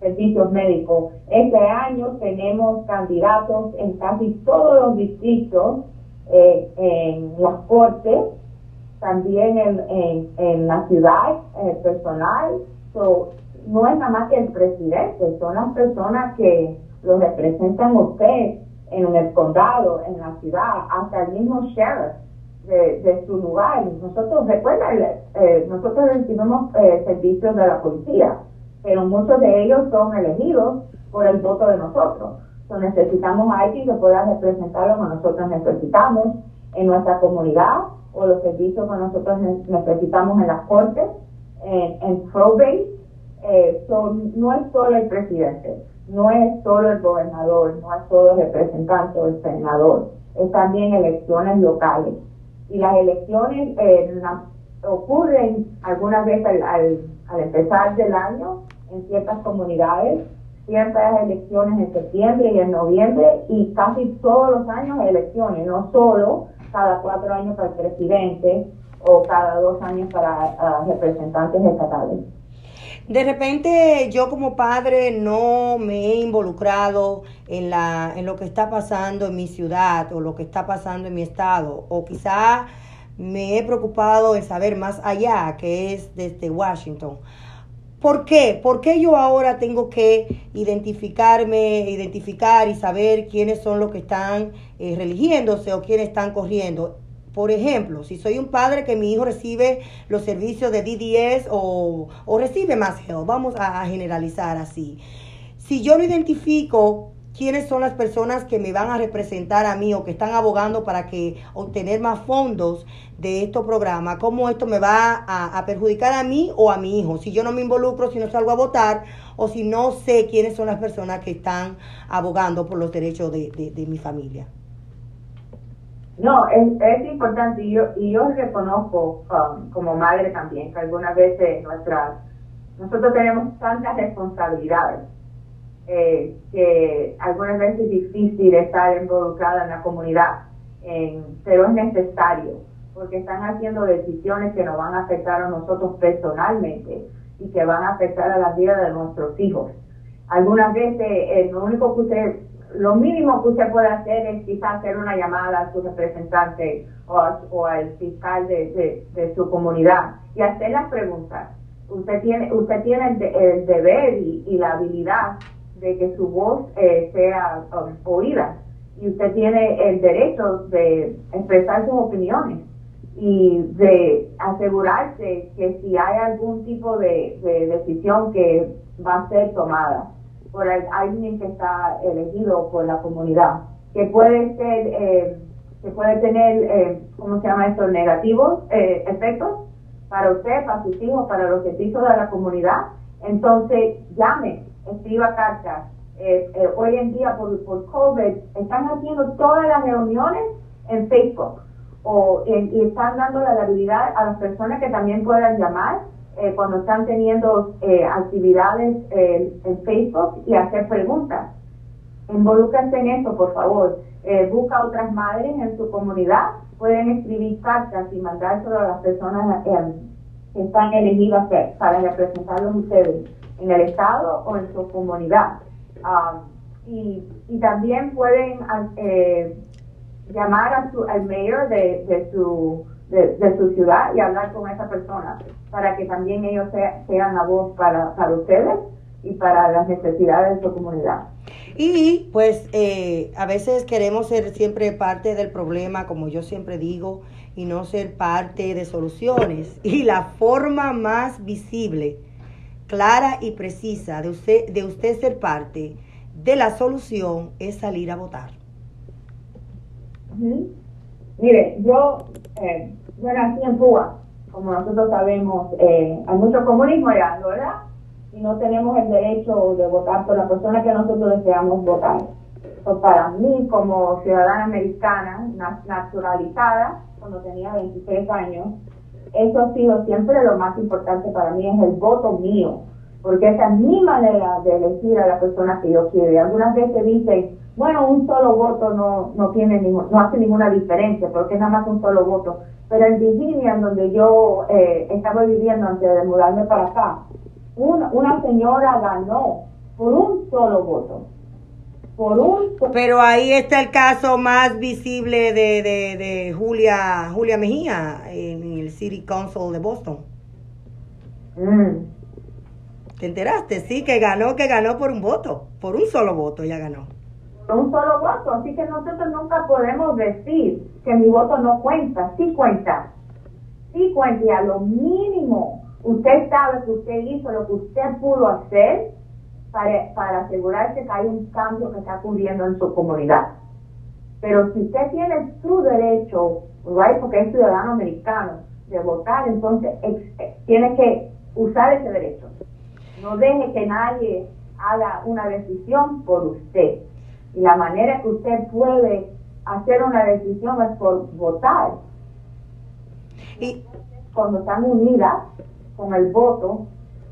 servicios médicos. Este año tenemos candidatos en casi todos los distritos, eh, en las cortes, también en, en, la ciudad, en el personal. no es nada más que el presidente, son las personas que lo representan usted en el condado, en la ciudad, hasta el mismo sheriff de, su lugar. Nosotros, recuerda, eh, nosotros recibimos eh, servicios de la policía pero muchos de ellos son elegidos por el voto de nosotros. Entonces necesitamos a alguien que pueda representar lo que nosotros necesitamos en nuestra comunidad o los servicios que nosotros necesitamos en las cortes, en, en probate. Eh, no es solo el presidente, no es solo el gobernador, no es solo el representante o el senador, es también elecciones locales. Y las elecciones eh, ocurren algunas veces al, al empezar del año en ciertas comunidades, ciertas elecciones en septiembre y en noviembre y casi todos los años elecciones, no solo cada cuatro años para el presidente o cada dos años para representantes estatales. De repente yo como padre no me he involucrado en, la, en lo que está pasando en mi ciudad o lo que está pasando en mi estado o quizá me he preocupado en saber más allá que es desde Washington. ¿Por qué? ¿Por qué yo ahora tengo que identificarme, identificar y saber quiénes son los que están eh, religiéndose o quiénes están corriendo? Por ejemplo, si soy un padre que mi hijo recibe los servicios de DDS o, o recibe más help, vamos a generalizar así. Si yo no identifico quiénes son las personas que me van a representar a mí o que están abogando para que obtener más fondos de estos programas, cómo esto me va a, perjudicar a mí o a mi hijo, si yo no me involucro, si no salgo a votar o si no sé quiénes son las personas que están abogando por los derechos de, mi familia. No, es, importante y yo, y yo reconozco um, como madre también que algunas veces nuestras, nosotros tenemos tantas responsabilidades eh, que algunas veces es difícil estar involucrada en la comunidad, pero es necesario, porque están haciendo decisiones que nos van a afectar a nosotros personalmente y que van a afectar a la vida de nuestros hijos. Algunas veces eh, lo único que usted, lo mínimo que usted puede hacer es quizás hacer una llamada a su representante o, al fiscal de, su comunidad y hacer las preguntas. Usted tiene, usted tiene el, deber y la habilidad de que su voz eh, sea oída y usted tiene el derecho de expresar sus opiniones y de asegurarse que si hay algún tipo de decisión que va a ser tomada por alguien que está elegido por la comunidad, que puede ser, eh, que puede tener, eh, ¿cómo se llama esto?, negativos eh, efectos para usted, para sus hijos, para los servicios de la comunidad. Entonces, llame, escriba cartas. Eh, eh, hoy en día, por, por COVID, están haciendo todas las reuniones en Facebook o, y están dando la habilidad a las personas que también puedan llamar eh, cuando están teniendo eh, actividades eh, en Facebook y hacer preguntas. Involúquense en eso, por favor. busca otras madres en su comunidad. Pueden escribir cartas y mandárselo a las personas que están elegidas para representarlos ustedes en el Estado o en su comunidad. Ah, y, también pueden llamar a su, al mayor de, de su de, su ciudad y hablar con esa persona para que también ellos sean la voz para, para ustedes y para las necesidades de su comunidad. Y pues eh, a veces queremos ser siempre parte del problema, como yo siempre digo, y no ser parte de soluciones. Y la forma más visible, clara y precisa de usted, de usted ser parte de la solución es salir a votar. Mire, yo, eh, yo nací en Cuba, como nosotros sabemos, eh, hay mucho comunismo allá, ¿verdad? Y no tenemos el derecho de votar por la persona que nosotros deseamos votar. Pues para mí, como ciudadana americana, naturalizada, cuando tenía 23 años, eso ha sido siempre lo más importante para mí, es el voto mío, porque esa es mi manera de elegir a la persona que yo quiero. Y algunas veces dicen, bueno, un solo voto no, no tiene ningún, no hace ninguna diferencia, porque es nada más un solo voto. Pero en Virginia, donde yo eh, estaba viviendo antes de mudarme para acá, una, una señora ganó por un solo voto. Por un Pero ahí está el caso más visible de, de, de Julia Julia Mejía en el City Council de Boston. Mm. ¿Te enteraste? Sí, que ganó, que ganó por un voto, por un solo voto ella ganó un solo voto. Así que nosotros nunca podemos decir que mi voto no cuenta. Sí cuenta. Sí cuenta. Y a lo mínimo, usted sabe que usted hizo lo que usted pudo hacer para, para asegurarse que hay un cambio que está ocurriendo en su comunidad. Pero si usted tiene su derecho, right, porque es ciudadano americano, de votar, entonces tiene que usar ese derecho. No deje que nadie haga una decisión por usted. Y la manera que usted puede hacer una decisión es por votar. Y cuando están unidas con el voto,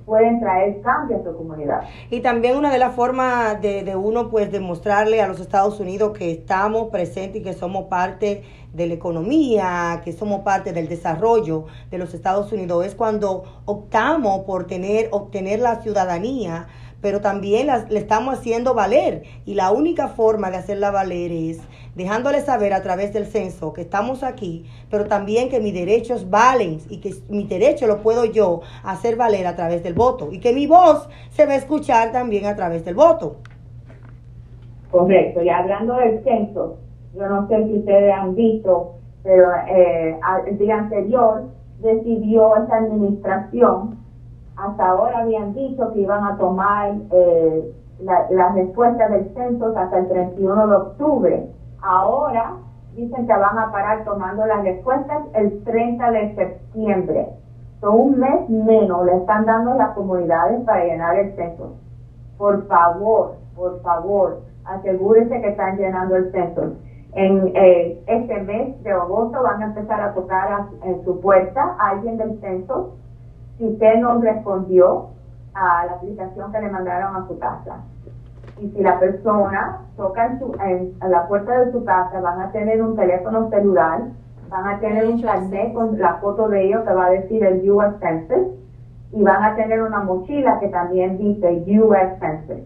pueden traer cambio a su comunidad. Y también una de las formas de, de, uno pues demostrarle a los Estados Unidos que estamos presentes y que somos parte de la economía, que somos parte del desarrollo de los Estados Unidos es cuando optamos por tener obtener la ciudadanía pero también le estamos haciendo valer. Y la única forma de hacerla valer es dejándole saber a través del censo que estamos aquí, pero también que mis derechos valen y que mi derecho lo puedo yo hacer valer a través del voto y que mi voz se va a escuchar también a través del voto. Correcto, y hablando del censo, yo no sé si ustedes han visto, pero eh, el día anterior decidió esta administración hasta ahora habían dicho que iban a tomar eh, las respuestas del censo hasta el 31 de octubre. Ahora dicen que van a parar tomando las respuestas el 30 de septiembre. Son un mes menos le están dando las comunidades para llenar el censo. Por favor, por favor, asegúrense que están llenando el censo. En eh, este mes de agosto van a empezar a tocar en su puerta a alguien del censo si usted no respondió a la aplicación que le mandaron a su casa. Y si la persona toca en, su, en, la puerta de su casa, van a tener un teléfono celular, van a tener un carnet con la foto de ellos que va a decir el US Census y van a tener una mochila que también dice US Census.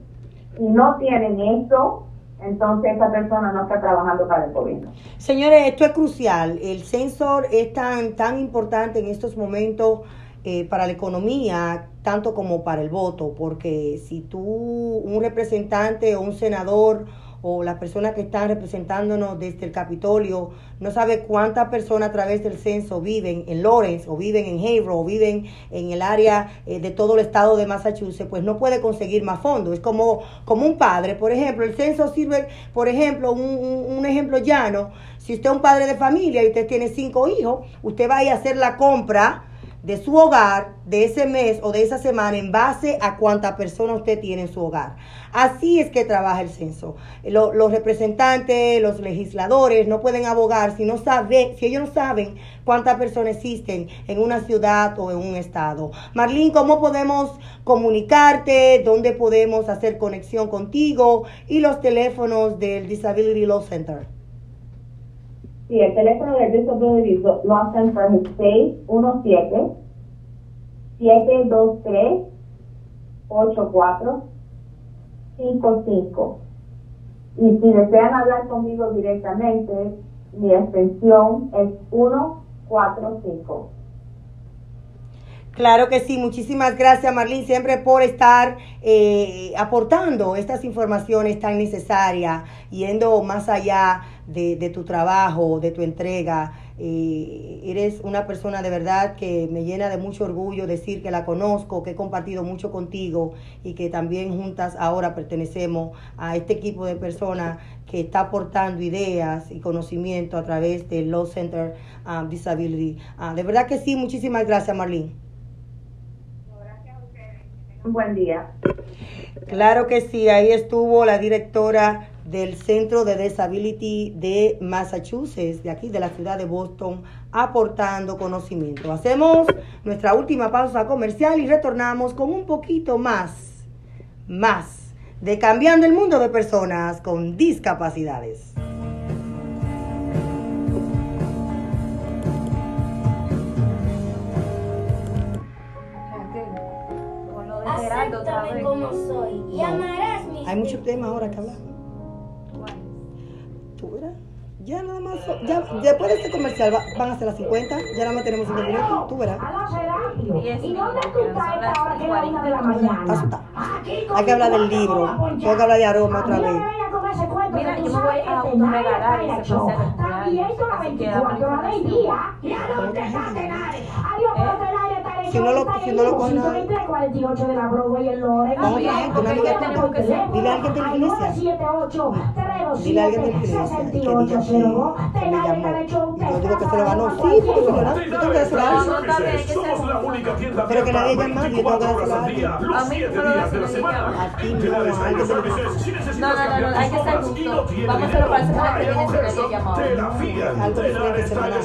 Y no tienen eso, entonces esa persona no está trabajando para el gobierno. Señores, esto es crucial. El censor es tan, tan importante en estos momentos eh, para la economía tanto como para el voto, porque si tú, un representante o un senador o las personas que están representándonos desde el Capitolio no sabe cuántas personas a través del censo viven en Lawrence o viven en Haverhill o viven en el área eh, de todo el estado de Massachusetts, pues no puede conseguir más fondos. Es como, como un padre, por ejemplo, el censo sirve, por ejemplo, un, un, un ejemplo llano, si usted es un padre de familia y usted tiene cinco hijos, usted va a ir a hacer la compra de su hogar de ese mes o de esa semana en base a cuánta persona usted tiene en su hogar. Así es que trabaja el censo. Lo, los representantes, los legisladores no pueden abogar si no saben, si ellos no saben cuántas personas existen en una ciudad o en un estado. Marlene, ¿cómo podemos comunicarte? ¿Dónde podemos hacer conexión contigo? Y los teléfonos del Disability Law Center. Sí, el teléfono del Disability Law Center es 617 723 8455. Y si desean hablar conmigo directamente, mi extensión es 145. Claro que sí, muchísimas gracias Marlene siempre por estar eh, aportando estas informaciones tan necesarias, yendo más allá de, tu trabajo, de tu entrega. Eh, eres una persona de verdad que me llena de mucho orgullo decir que la conozco, que he compartido mucho contigo y que también juntas ahora pertenecemos a este equipo de personas que está aportando ideas y conocimiento a través del Law Center um, Disability. Uh, de verdad que sí, muchísimas gracias Marlene. Un buen día. Claro que sí, ahí estuvo la directora del Centro de Disability de Massachusetts, de aquí, de la ciudad de Boston, aportando conocimiento. Hacemos nuestra última pausa comercial y retornamos con un poquito más, más de cambiando el mundo de personas con discapacidades. Acéptame como soy. Y amarás mis Hay muchos temas ahora que hablar. ¿Tú verás? Ya nada más, ya, después de este comercial va- van a ser las 50, ya nada más tenemos 5 minutos, tú verás. ¿Y dónde tú estás a esta hora que es la de la mañana? Con Hay que hablar del libro, tengo que hablar de aroma otra A no vez. Mira, yo tú me voy a autorregalar Tenares ese está proceso También son las así que dame 24 horas del día. ¿Y a dónde está Tenares? Adiós, Si no lo- si en no lo el cogen a- 123, 48 de la Broadway en Loren. Vamos teléfono Dile a alguien de la iglesia. 978 Dile a alguien de la iglesia que diga que, que me llamó. Yo digo que se lo ganó. Sí, se lo ganó. Yo tengo que dárselo Pero que nadie llama, yo tengo que 24 horas dárselo a al día, alguien. los A mí 7 no me días de la das semana. a ti En no, a alguien. No, hay que ser y justo. Vamos a hacerlo para la semana que viene, si nadie. Algo diferente semanal.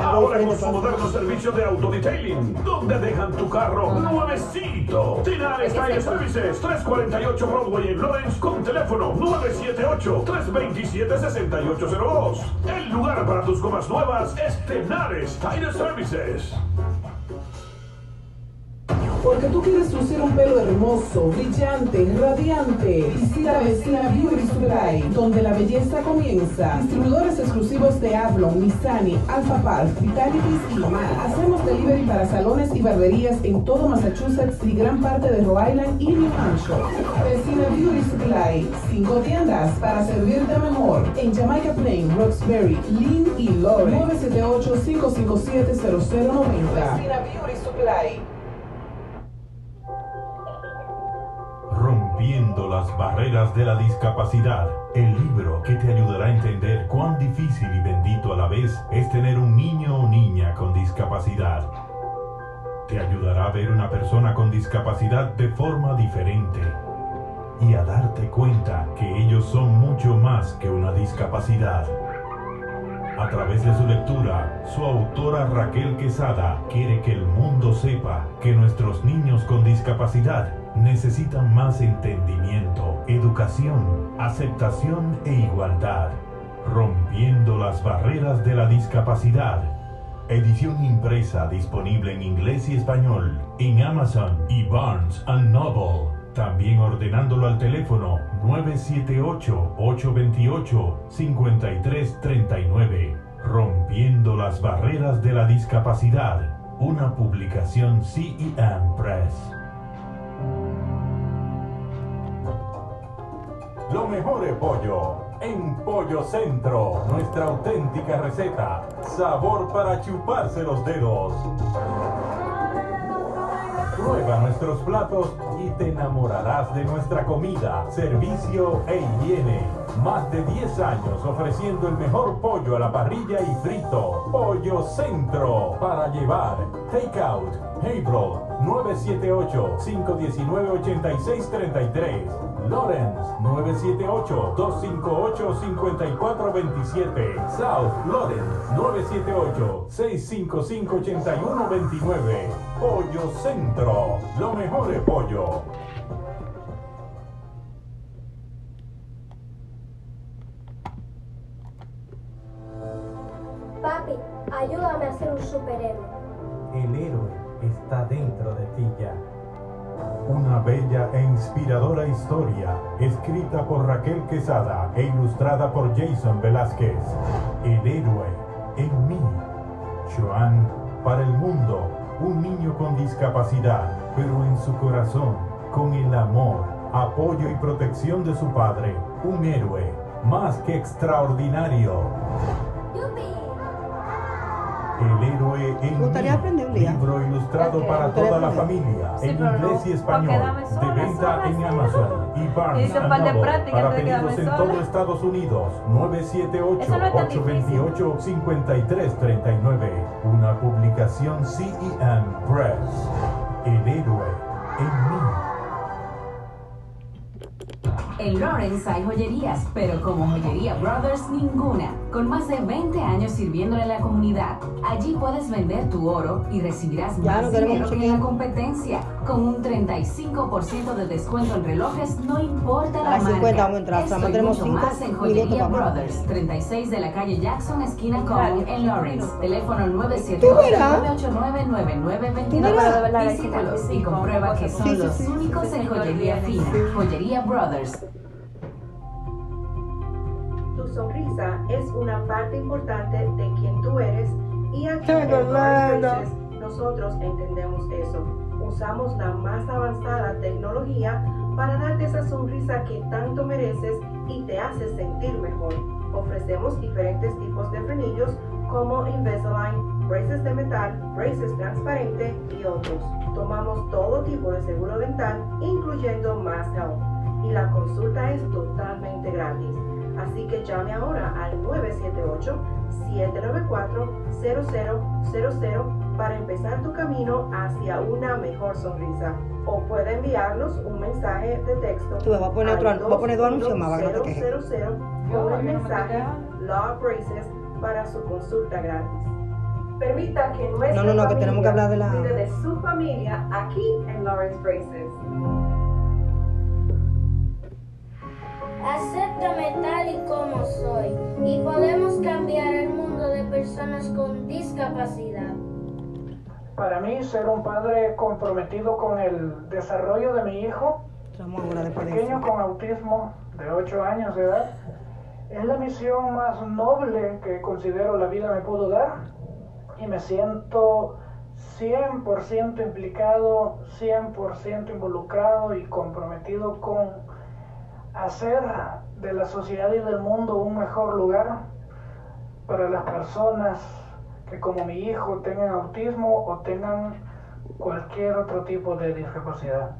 Ahora con su moderno servicio de autodetailing, donde dejan tu carro nuevecito. Tenares Tire Services, 348 Broadway en Lawrence, con teléfono 978-327-6802. El lugar para tus gomas nuevas es Tenares Tire Services. Porque tú quieres lucir un pelo hermoso, brillante, radiante. Visita Vecina Beauty Supply, donde la belleza comienza. Distribuidores exclusivos de Avalon, Missani, Alpha Pulse, Vitalities y más. Hacemos delivery para salones y barberías en todo Massachusetts y gran parte de Rhode Island y New Hampshire. Vecina Beauty Supply, cinco tiendas para servirte mejor. En Jamaica Plain, Roxbury, Lynn y Lawrence. 978-557-0090. Vecina Beauty Supply. Rompiendo las barreras de la discapacidad. El libro que te ayudará a entender cuán difícil y bendito a la vez es tener un niño o niña con discapacidad. Te ayudará a ver una persona con discapacidad de forma diferente y a darte cuenta que ellos son mucho más que una discapacidad. A través de su lectura, su autora Raquel Quesada quiere que el mundo sepa que nuestros niños con discapacidad necesitan más entendimiento, educación, aceptación e igualdad, rompiendo las barreras de la discapacidad. Edición impresa disponible en inglés y español en Amazon y Barnes Noble. También ordenándolo al teléfono 978-828-5339. Rompiendo las barreras de la discapacidad. Una publicación CEM Press. Lo mejor es pollo. En Pollo Centro, nuestra auténtica receta. Sabor para chuparse los dedos. Prueba nuestros platos y te enamorarás de nuestra comida, servicio e higiene. Más de 10 años ofreciendo el mejor pollo a la parrilla y frito. Pollo Centro para llevar. Takeout. Haybro 978-519-8633. Lawrence 978-258-5427. South Lawrence 978-655-8129. Pollo Centro. Lo mejor es pollo. Inspiradora historia, escrita por Raquel Quesada e ilustrada por Jason Velázquez. El héroe en mí. Joan, para el mundo, un niño con discapacidad, pero en su corazón, con el amor, apoyo y protección de su padre, un héroe más que extraordinario. El héroe en Me gustaría mí, aprender un día. libro ilustrado para toda la familia, Sí, en inglés no, y español, de venta sola, en. Amazon. y Barnes Noble, para pedidos en todo Estados Unidos, Eso no es tan 978-828-5339, una publicación CEM Press, El héroe en En Lawrence hay joyerías, pero como Joyería Brothers ninguna. Con más de 20 años sirviéndole a la comunidad, allí puedes vender tu oro y recibirás Ya más no dinero que en la competencia. Con un 35% de descuento en relojes, no importa la marca. 50 vamos a entrar, Esto y tenemos mucho más en Joyería. Brothers, 36 de la calle Jackson, esquina Common, en Lawrence. Teléfono Tú 978-989-9922. verás. Visítalos y comprueba que son Sí, sí, los sí. únicos en joyería fina. Joyería Brothers. Tu sonrisa es una parte importante de quien tú eres y aquí ¡Qué en! Braces nosotros entendemos eso. Usamos la más avanzada tecnología para darte esa sonrisa que tanto mereces y te hace sentir mejor. Ofrecemos diferentes tipos de frenillos como Invisalign, braces de metal, braces transparente y otros. Tomamos todo tipo de seguro dental, incluyendo Mass Health, y la consulta es totalmente gratis. Así que llame ahora al 978-794-0000 para empezar tu camino hacia una mejor sonrisa. O puede enviarnos un mensaje de texto. Tú, voy a poner otro- voy a poner dos anuncios más para que no te quejes. 21000 con el mensaje Law Braces para su consulta gratis. Permita que nuestra No, no, no, que tenemos que hablar de la- de su familia aquí en Lawrence Braces. Acéptame tal y como soy y podemos cambiar el mundo de personas con discapacidad. Para mí, ser un padre comprometido con el desarrollo de mi hijo, pequeño con autismo de 8 años de edad, es la misión más noble que considero la vida me pudo dar y me siento 100% implicado, 100% involucrado y comprometido con hacer de la sociedad y del mundo un mejor lugar para las personas que como mi hijo tengan autismo o tengan cualquier otro tipo de discapacidad.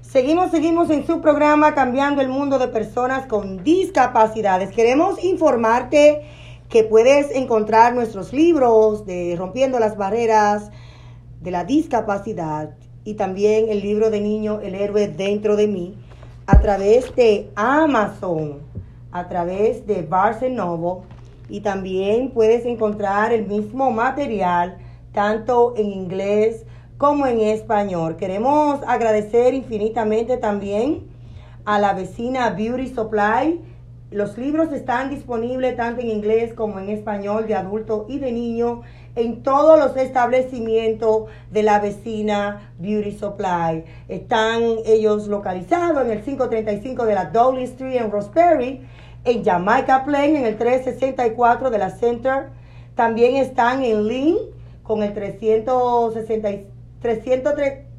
Seguimos, seguimos en su programa Cambiando el Mundo de Personas con Discapacidades. Queremos informarte que puedes encontrar nuestros libros de Rompiendo las Barreras de la Discapacidad y también el libro de niño El héroe dentro de mí a través de Amazon, a través de Barnes Noble y también puedes encontrar el mismo material tanto en inglés como en español. Queremos agradecer infinitamente también a la vecina Beauty Supply. Los libros están disponibles tanto en inglés como en español de adulto y de niño en todos los establecimientos de la vecina Beauty Supply. Están ellos localizados en el 535 de la Dowling Street en Roseberry, en Jamaica Plain en el 364 de la Center. También están en Lynn con el 360, 300,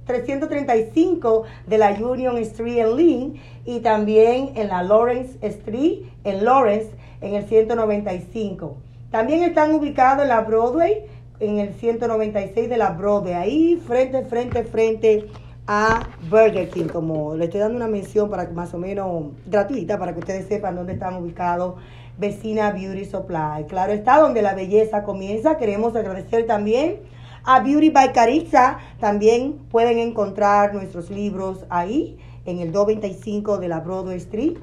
335 de la Union Street en Lynn y también en la Lawrence Street en Lawrence en el 195. También están ubicados en la Broadway en el 196 de la Broadway, ahí frente, frente, frente a Burger King, como le estoy dando una mención para más o menos gratuita para que ustedes sepan dónde están ubicados Vecina Beauty Supply. Claro está, donde la belleza comienza. Queremos agradecer también a Beauty by Cariza. También pueden encontrar nuestros libros ahí en el 225 de la Broadway Street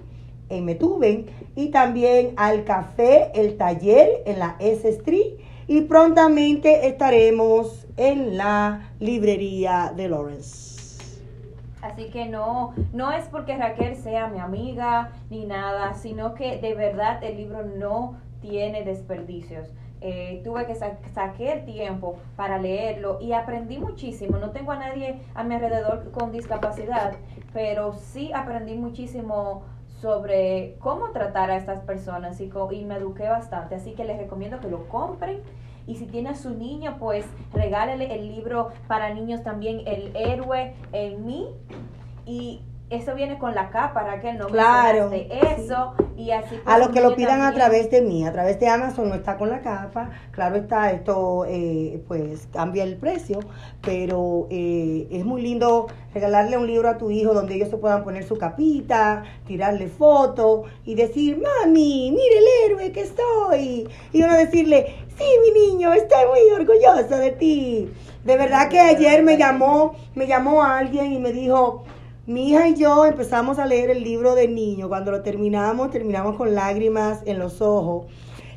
en Metuven y también al café El Taller en la S Street y prontamente estaremos en la librería de Lawrence. Así que no, no es porque Raquel sea mi amiga ni nada, sino que de verdad el libro no tiene desperdicios. Eh, tuve que sa sacar tiempo para leerlo y aprendí muchísimo. No tengo a nadie a mi alrededor con discapacidad, pero sí aprendí muchísimo sobre cómo tratar a estas personas y, y me eduqué bastante. Así que les recomiendo que lo compren y si tiene a su niño, pues regálele el libro para niños también, El héroe en mí. Y eso viene con la capa, Raquel, no claro, eso. Y así a los que lo pidan a través de mí, a través de Amazon no está con la capa, claro está, esto eh, pues cambia el precio, pero eh, es muy lindo regalarle un libro a tu hijo donde ellos se puedan poner su capita, tirarle fotos y decir, mami, mire el héroe que estoy. Y uno decirle, sí, mi niño, estoy muy orgulloso de ti. De verdad que ayer me llamó, me llamó alguien y me dijo, mi hija y yo empezamos a leer el libro de niño. Cuando lo terminamos, terminamos con lágrimas en los ojos.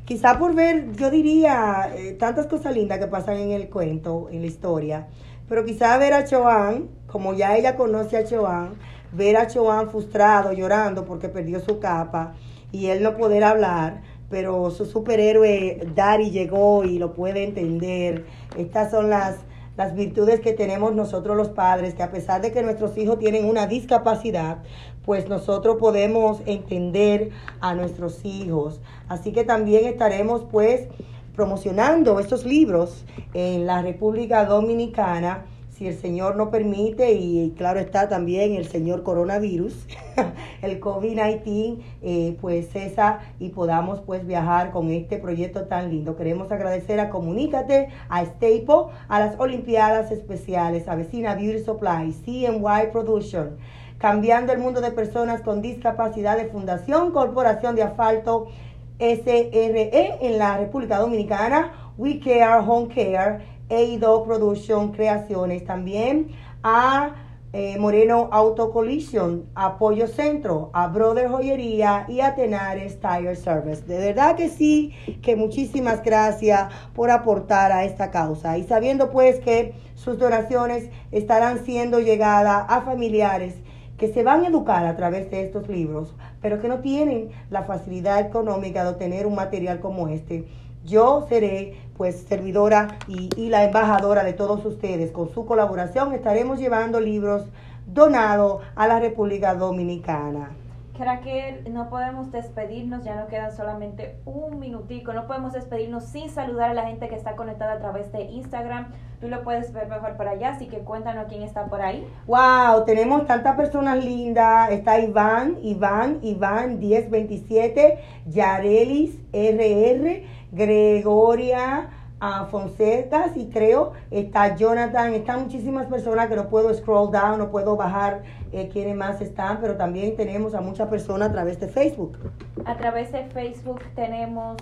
Quizá por ver, yo diría, eh, tantas cosas lindas que pasan en el cuento, en la historia. Pero quizá ver a Choan, como ya ella conoce a Choan, ver a Choan frustrado, llorando porque perdió su capa y él no poder hablar, pero su superhéroe Dari llegó y lo puede entender. Estas son las las virtudes que tenemos nosotros los padres, que a pesar de que nuestros hijos tienen una discapacidad, pues nosotros podemos entender a nuestros hijos. Así que también estaremos pues promocionando estos libros en la República Dominicana si el Señor no permite, y claro está también el Señor coronavirus, el COVID-19, eh, pues cesa y podamos pues viajar con este proyecto tan lindo. Queremos agradecer a Comunícate, a Staple, a las Olimpiadas Especiales, a Vecina Beauty Supply, CNY Production, Cambiando el Mundo de Personas con Discapacidad de Fundación Corporación de Asfalto SRE en la República Dominicana, We Care Home Care, Eido Production Creaciones, también a eh, Moreno Auto Collision, Apoyo Centro, a Brother Joyería y a Tenares Tire Service. De verdad que sí, que muchísimas gracias por aportar a esta causa. Y sabiendo pues que sus donaciones estarán siendo llegadas a familiares que se van a educar a través de estos libros, pero que no tienen la facilidad económica de obtener un material como este yo seré pues servidora y, la embajadora de todos ustedes. Con su colaboración estaremos llevando libros donados a la República Dominicana. que no podemos despedirnos, ya nos quedan solamente un minutico, no podemos despedirnos sin saludar a la gente que está conectada a través de Instagram. Tú lo puedes ver mejor por allá, así que cuéntanos quién está por ahí. Wow, tenemos tantas personas lindas. Está Iván, Iván, Iván 1027, Yarelis RR. Gregoria Fonseca, y creo, está Jonathan, están muchísimas personas que no puedo scroll down, no puedo bajar eh, quiénes más están, pero también tenemos a muchas personas a través de Facebook. A través de Facebook tenemos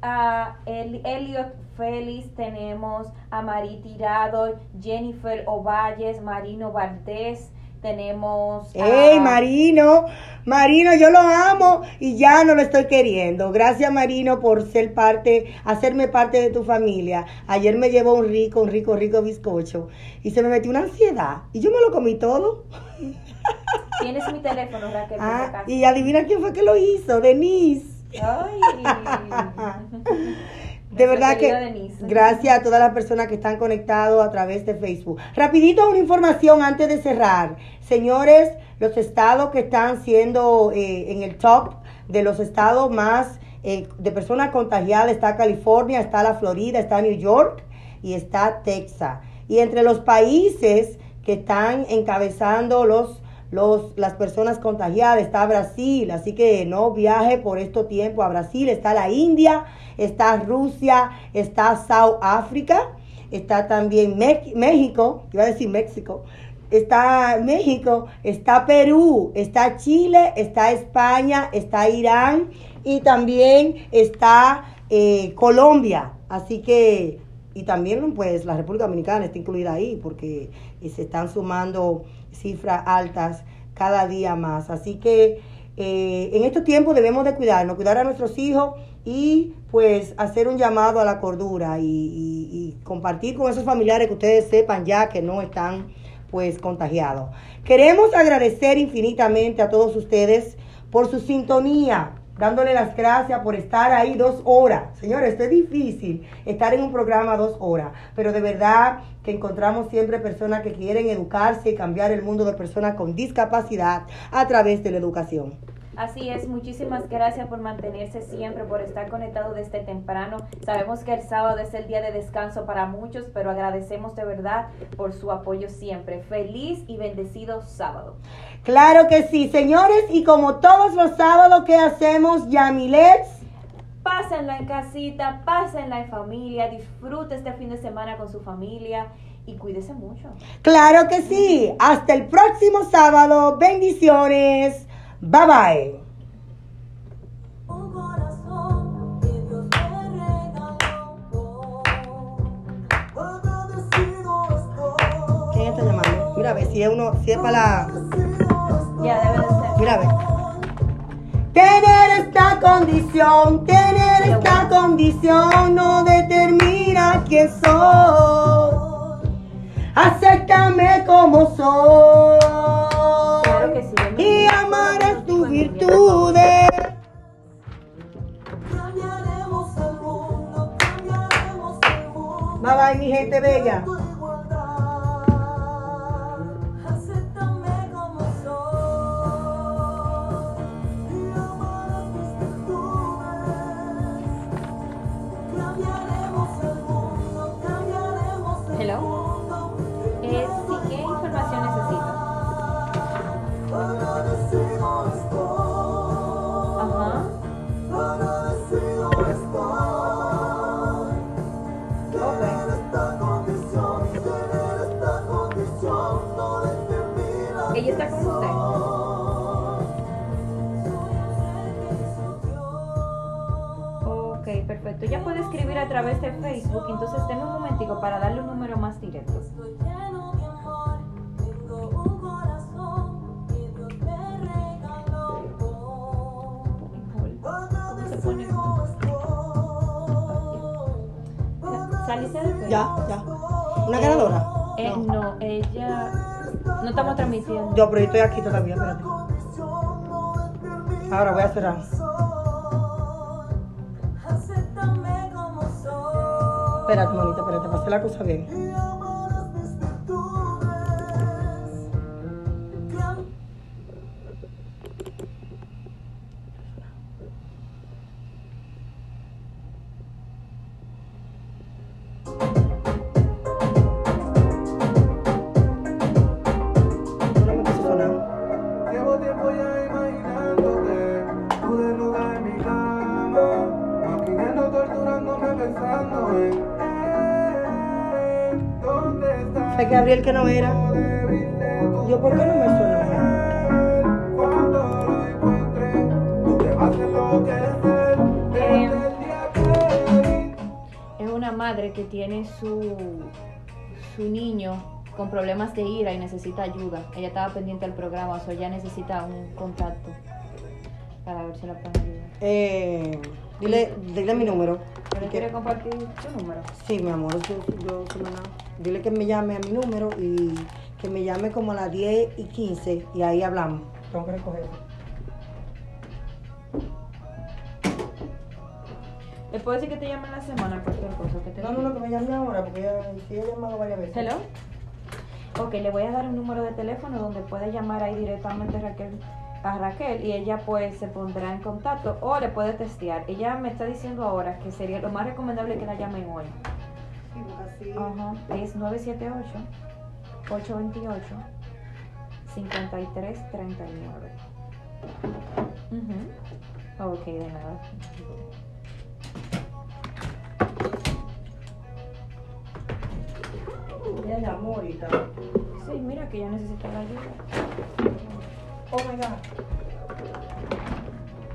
a Elliot Félix, tenemos a Mari Tirado, Jennifer Ovalles, Marino Valdés, tenemos. ¡Ey, Marino! Marino, yo lo amo y ya no lo estoy queriendo. Gracias, Marino, por ser parte, hacerme parte de tu familia. Ayer me llevó un rico, un rico, rico bizcocho y se me metió una ansiedad y yo me lo comí todo. Tienes mi teléfono, Raquel. Ah, y adivina quién fue que lo hizo, Denise. Ay. De verdad que gracias a todas las personas que están conectados a través de Facebook. Rapidito una información antes de cerrar. Señores, los estados que están siendo eh, en el top de los estados más eh, de personas contagiadas está California, está la Florida, está New York y está Texas. Y entre los países que están encabezando los, los, las personas contagiadas está Brasil, así que no viaje por este tiempo a Brasil, está la India, está Rusia, está South África, está también Me- México, iba a decir México, está México, está Perú, está Chile, está España, está Irán y también está eh, Colombia. Así que, y también pues la República Dominicana está incluida ahí porque eh, se están sumando cifras altas cada día más. Así que eh, en estos tiempos debemos de cuidarnos, cuidar a nuestros hijos y pues hacer un llamado a la cordura y, y- y compartir con esos familiares que ustedes sepan ya que no están pues contagiados. Queremos agradecer infinitamente a todos ustedes por su sintonía, dándole las gracias por estar ahí dos horas. Señores, esto es difícil, estar en un programa dos horas, pero de verdad que encontramos siempre personas que quieren educarse y cambiar el mundo de personas con discapacidad a través de la educación. Así es, muchísimas gracias por mantenerse siempre, por estar conectado desde temprano. Sabemos que el sábado es el día de descanso para muchos, pero agradecemos de verdad por su apoyo siempre. Feliz y bendecido sábado. Claro que sí, señores, y como todos los sábados, ¿qué hacemos, Yamilets? Pásenla en casita, pásenla en familia, disfrute este fin de semana con su familia y cuídese mucho. Claro que sí. Hasta el próximo sábado. Bendiciones. Bye bye. ¿Quién está llamando? Mira a ver si es uno, si es para la. Ya debe de ser. Mira a ver. Tener esta condición, tener esta condición no determina quién soy. Acéptame como soy. Virtudes. Bye bye, mi gente bella. Perfecto. Ella puede escribir a través de Facebook, entonces denme un momentico para darle un número más directo. Se pone- Saliste de Facebook. Ya, ya. ¿Una ganadora? Eh, no, ella. No estamos transmitiendo. Yo, pero yo estoy aquí todavía, espérate. Ahora voy a cerrar. Espérate, manita, espérate, para hacer la cosa bien. Que no era. Yo, ¿por qué no me suena? Eh, es una madre que tiene su, su niño con problemas de ira y necesita ayuda. Ella estaba pendiente del programa, o sea, ella necesita un contacto para ver si la pueden ayudar. Eh, dile, dile mi número. ¿Pero quiere compartir su número? Sí, mi amor, yo, yo, Dile que me llame a mi número y que me llame como a las 10 y 15 y ahí hablamos. Tengo que recogerlo. ¿Le puedo decir que te llame en la semana cualquier cosa? Que te No, no, no, que me llame ahora porque ella, sí, ha llamado varias veces. Hello. Ok, le voy a dar un número de teléfono donde puede llamar ahí directamente Raquel, a Raquel y ella pues se pondrá en contacto o le puede testear. Ella me está diciendo ahora que sería lo más recomendable que la llamen hoy. Sí, uh -huh. Es 978 828 5339. Uh -huh. Ok, de nada. Ella llamó ahorita. Sí, mira que ya necesita la ayuda. Oh my god.